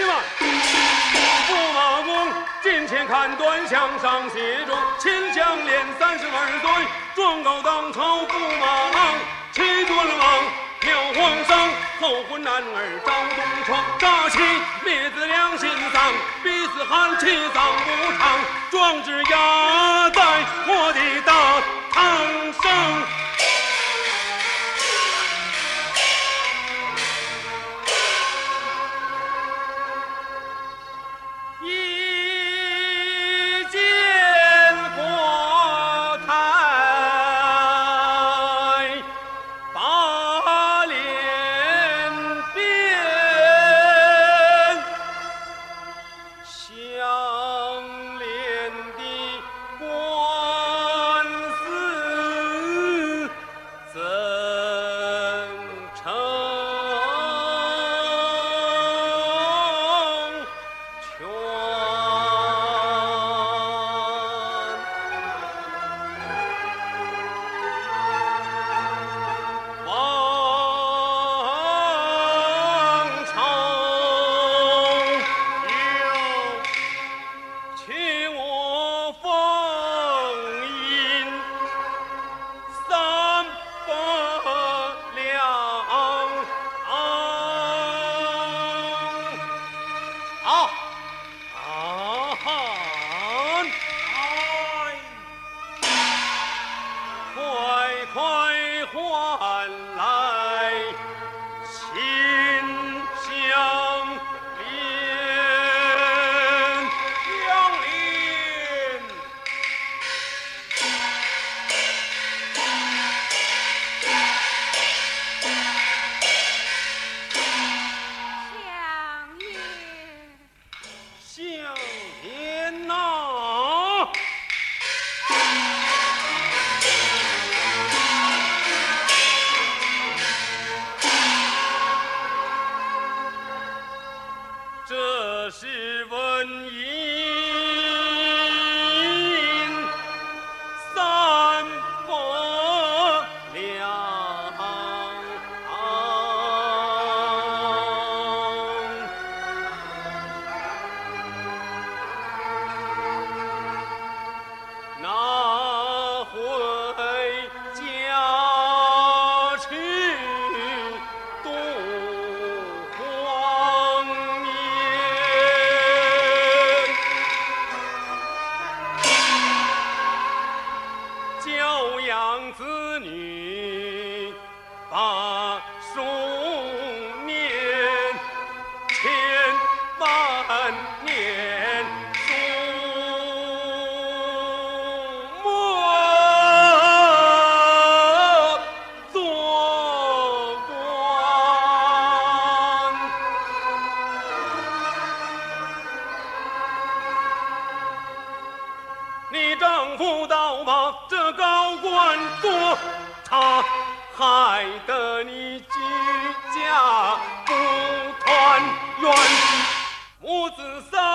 你们，驸马公近前看端详上写着秦香莲三十二岁，状告当朝驸马郎，齐尊王苗皇上，后婚男儿赵东床，诈欺灭子良心丧，逼死汉妻丧不长，壮志压快活。是瘟疫养子女，把书念千万年，树做官，你丈夫的。他害得你举家不团圆，母子三。